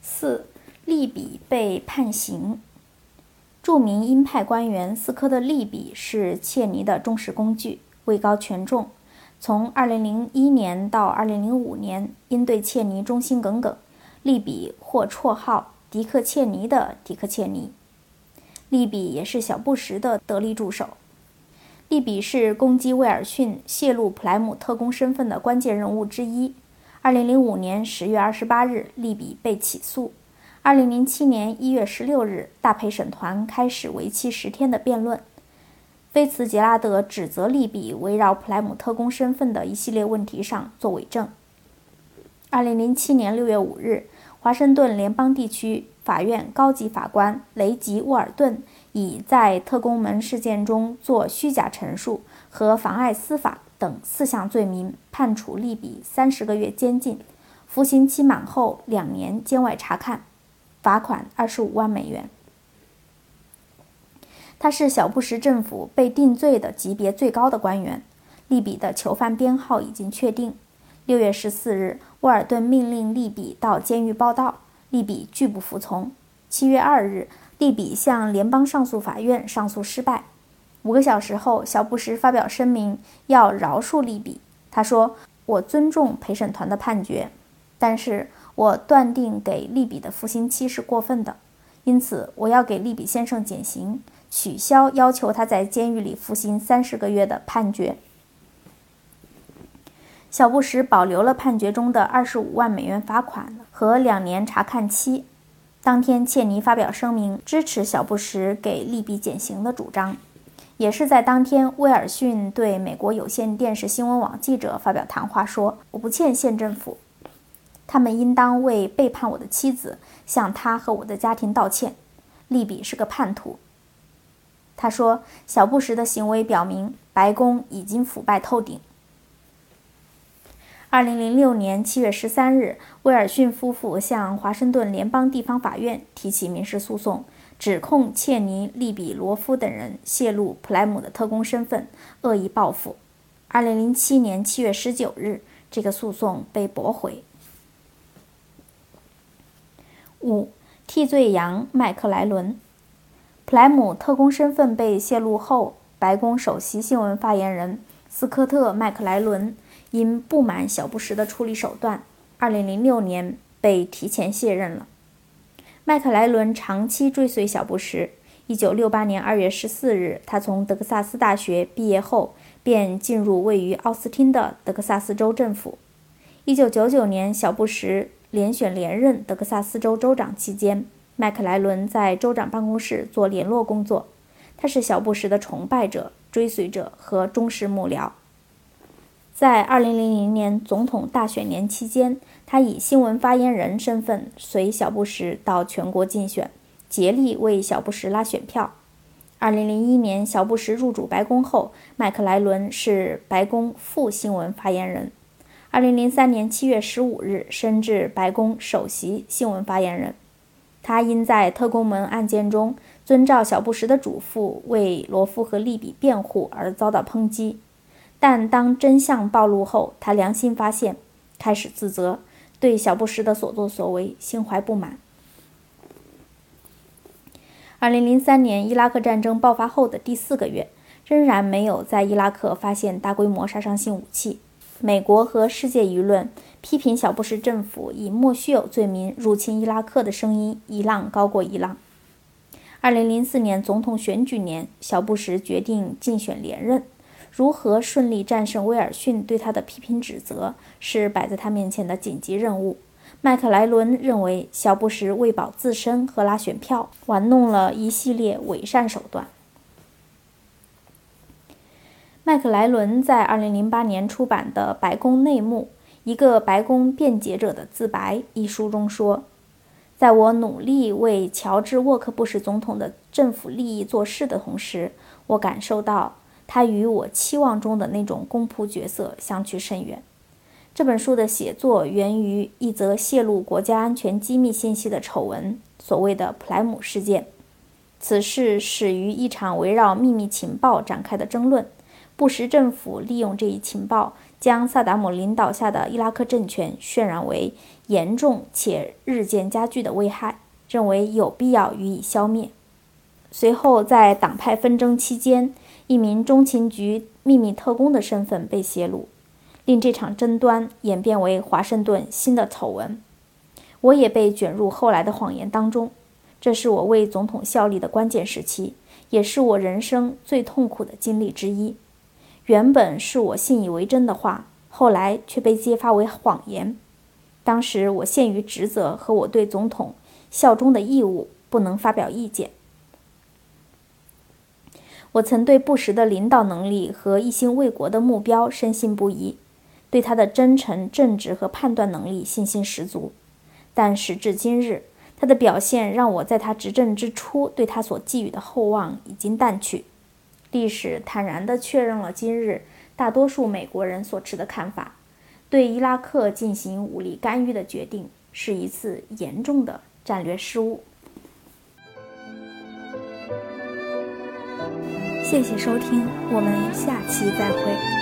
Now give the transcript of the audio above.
四，利比被判刑。著名鹰派官员斯科特·利比是切尼的忠实工具，位高权重。从2001年到2005年，因对切尼忠心耿耿，利比获绰号“迪克·切尼”的迪克·切尼。利比也是小布什的得力助手。利比是攻击威尔逊、泄露普莱姆特工身份的关键人物之一。2005年10月28日，利比被起诉。2007年1月16日，大陪审团开始为期十天的辩论。菲茨杰拉德指责利比围绕普莱姆特工身份的一系列问题上作伪证。2007年6月5日，华盛顿联邦地区法院高级法官雷吉·沃尔顿以在特工门事件中做虚假陈述和妨碍司法等四项罪名，判处利比三十个月监禁，服刑期满后两年监外察看。罚款二十五万美元。他是小布什政府被定罪的级别最高的官员。利比的囚犯编号已经确定。六月十四日，沃尔顿命令利比到监狱报到，利比拒不服从。七月二日，利比向联邦上诉法院上诉失败。五个小时后，小布什发表声明要饶恕利比。他说：“我尊重陪审团的判决，但是。”我断定给利比的服刑期是过分的，因此我要给利比先生减刑，取消要求他在监狱里服刑三十个月的判决。小布什保留了判决中的二十五万美元罚款和两年查看期。当天，切尼发表声明支持小布什给利比减刑的主张。也是在当天，威尔逊对美国有线电视新闻网记者发表谈话说：“我不欠县政府。”他们应当为背叛我的妻子向他和我的家庭道歉。利比是个叛徒。他说，小布什的行为表明白宫已经腐败透顶。二零零六年七月十三日，威尔逊夫妇向华盛顿联邦地方法院提起民事诉讼，指控切尼、利比罗夫等人泄露普莱姆的特工身份，恶意报复。二零零七年七月十九日，这个诉讼被驳回。五替罪羊麦克莱伦，普莱姆特工身份被泄露后，白宫首席新闻发言人斯科特·麦克莱伦因不满小布什的处理手段，2006年被提前卸任了。麦克莱伦长期追随小布什。1968年2月14日，他从德克萨斯大学毕业后，便进入位于奥斯汀的德克萨斯州政府。1999年，小布什。连选连任德克萨斯州州长期间，麦克莱伦在州长办公室做联络工作。他是小布什的崇拜者、追随者和忠实幕僚。在2000年总统大选年期间，他以新闻发言人身份随小布什到全国竞选，竭力为小布什拉选票。2001年，小布什入主白宫后，麦克莱伦是白宫副新闻发言人。二零零三年七月十五日，升至白宫首席新闻发言人。他因在特工门案件中遵照小布什的嘱咐为罗夫和利比辩护而遭到抨击。但当真相暴露后，他良心发现，开始自责，对小布什的所作所为心怀不满。二零零三年伊拉克战争爆发后的第四个月，仍然没有在伊拉克发现大规模杀伤性武器。美国和世界舆论批评小布什政府以莫须有罪名入侵伊拉克的声音一浪高过一浪。二零零四年总统选举年，小布什决定竞选连任。如何顺利战胜威尔逊对他的批评指责，是摆在他面前的紧急任务。麦克莱伦认为，小布什为保自身和拉选票，玩弄了一系列伪善手段。麦克莱伦在2008年出版的《白宫内幕：一个白宫辩解者的自白》一书中说：“在我努力为乔治·沃克布什总统的政府利益做事的同时，我感受到他与我期望中的那种公仆角色相去甚远。”这本书的写作源于一则泄露国家安全机密信息的丑闻——所谓的普莱姆事件。此事始于一场围绕秘密情报展开的争论。布什政府利用这一情报，将萨达姆领导下的伊拉克政权渲染为严重且日渐加剧的危害，认为有必要予以消灭。随后，在党派纷争期间，一名中情局秘密特工的身份被泄露，令这场争端演变为华盛顿新的丑闻。我也被卷入后来的谎言当中。这是我为总统效力的关键时期，也是我人生最痛苦的经历之一。原本是我信以为真的话，后来却被揭发为谎言。当时我限于职责和我对总统效忠的义务，不能发表意见。我曾对布什的领导能力和一心为国的目标深信不疑，对他的真诚、正直和判断能力信心十足。但时至今日，他的表现让我在他执政之初对他所寄予的厚望已经淡去。历史坦然地确认了今日大多数美国人所持的看法：对伊拉克进行武力干预的决定是一次严重的战略失误。谢谢收听，我们下期再会。